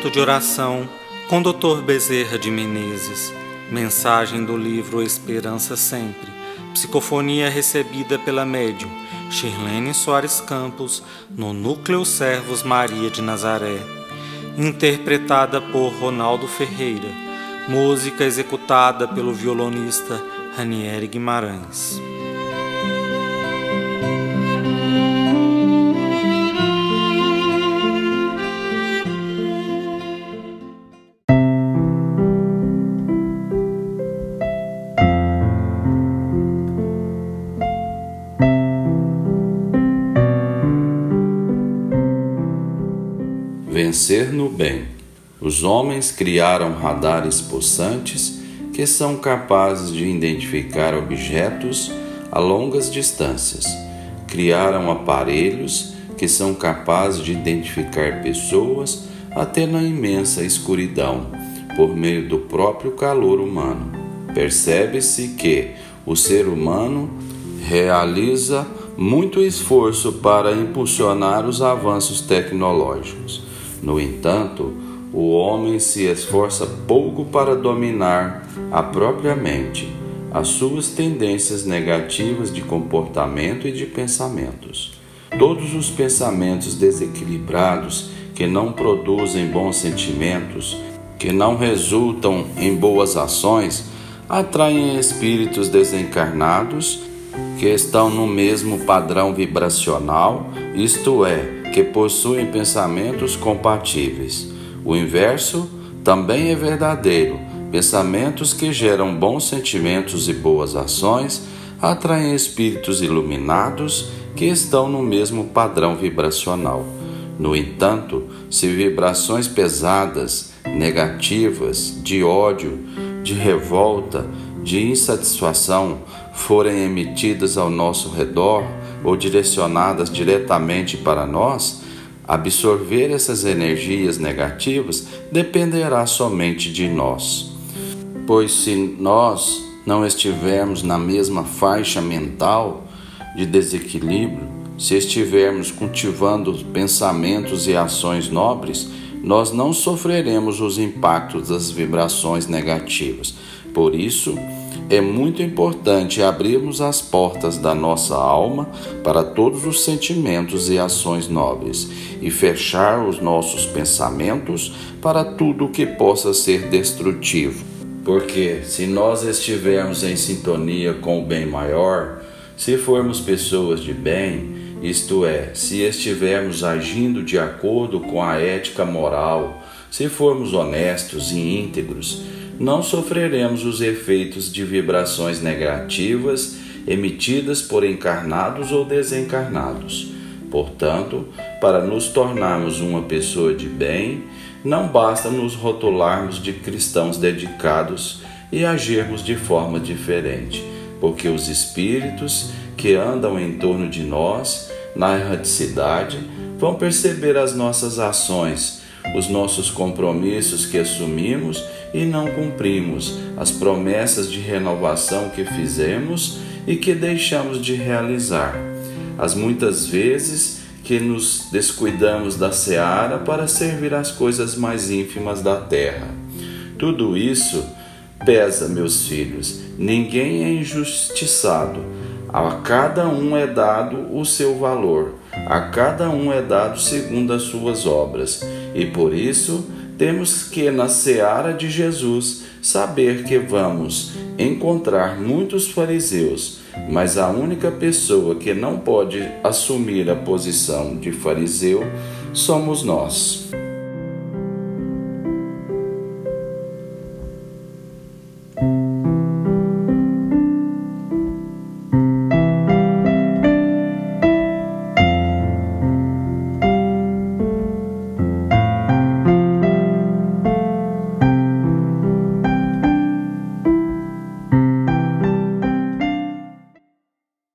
Momento de oração com Dr. Bezerra de Menezes. Mensagem do livro Esperança Sempre. Psicofonia recebida pela médium Shirlene Soares Campos no Núcleo Servos Maria de Nazaré. Interpretada por Ronaldo Ferreira. Música executada pelo violonista Ranieri Guimarães. Vencer no bem. Os homens criaram radares possantes que são capazes de identificar objetos a longas distâncias. Criaram aparelhos que são capazes de identificar pessoas até na imensa escuridão, por meio do próprio calor humano. Percebe-se que o ser humano realiza muito esforço para impulsionar os avanços tecnológicos. No entanto, o homem se esforça pouco para dominar a própria mente, as suas tendências negativas de comportamento e de pensamentos. Todos os pensamentos desequilibrados que não produzem bons sentimentos, que não resultam em boas ações, atraem espíritos desencarnados que estão no mesmo padrão vibracional, isto é, que possuem pensamentos compatíveis. O inverso também é verdadeiro. Pensamentos que geram bons sentimentos e boas ações atraem espíritos iluminados que estão no mesmo padrão vibracional. No entanto, se vibrações pesadas, negativas, de ódio, de revolta, de insatisfação forem emitidas ao nosso redor, ou direcionadas diretamente para nós, absorver essas energias negativas dependerá somente de nós. Pois se nós não estivermos na mesma faixa mental de desequilíbrio, se estivermos cultivando pensamentos e ações nobres, nós não sofreremos os impactos das vibrações negativas. Por isso, é muito importante abrirmos as portas da nossa alma para todos os sentimentos e ações nobres e fechar os nossos pensamentos para tudo que possa ser destrutivo. Porque se nós estivermos em sintonia com o bem maior, se formos pessoas de bem, isto é, se estivermos agindo de acordo com a ética moral, se formos honestos e íntegros, não sofreremos os efeitos de vibrações negativas emitidas por encarnados ou desencarnados. Portanto, para nos tornarmos uma pessoa de bem, não basta nos rotularmos de cristãos dedicados e agirmos de forma diferente, porque os espíritos que andam em torno de nós, na erraticidade, vão perceber as nossas ações, os nossos compromissos que assumimos e não cumprimos as promessas de renovação que fizemos e que deixamos de realizar. As muitas vezes que nos descuidamos da seara para servir às coisas mais ínfimas da terra. Tudo isso pesa, meus filhos. Ninguém é injustiçado. A cada um é dado o seu valor, a cada um é dado segundo as suas obras, e por isso temos que, na seara de Jesus, saber que vamos encontrar muitos fariseus, mas a única pessoa que não pode assumir a posição de fariseu somos nós.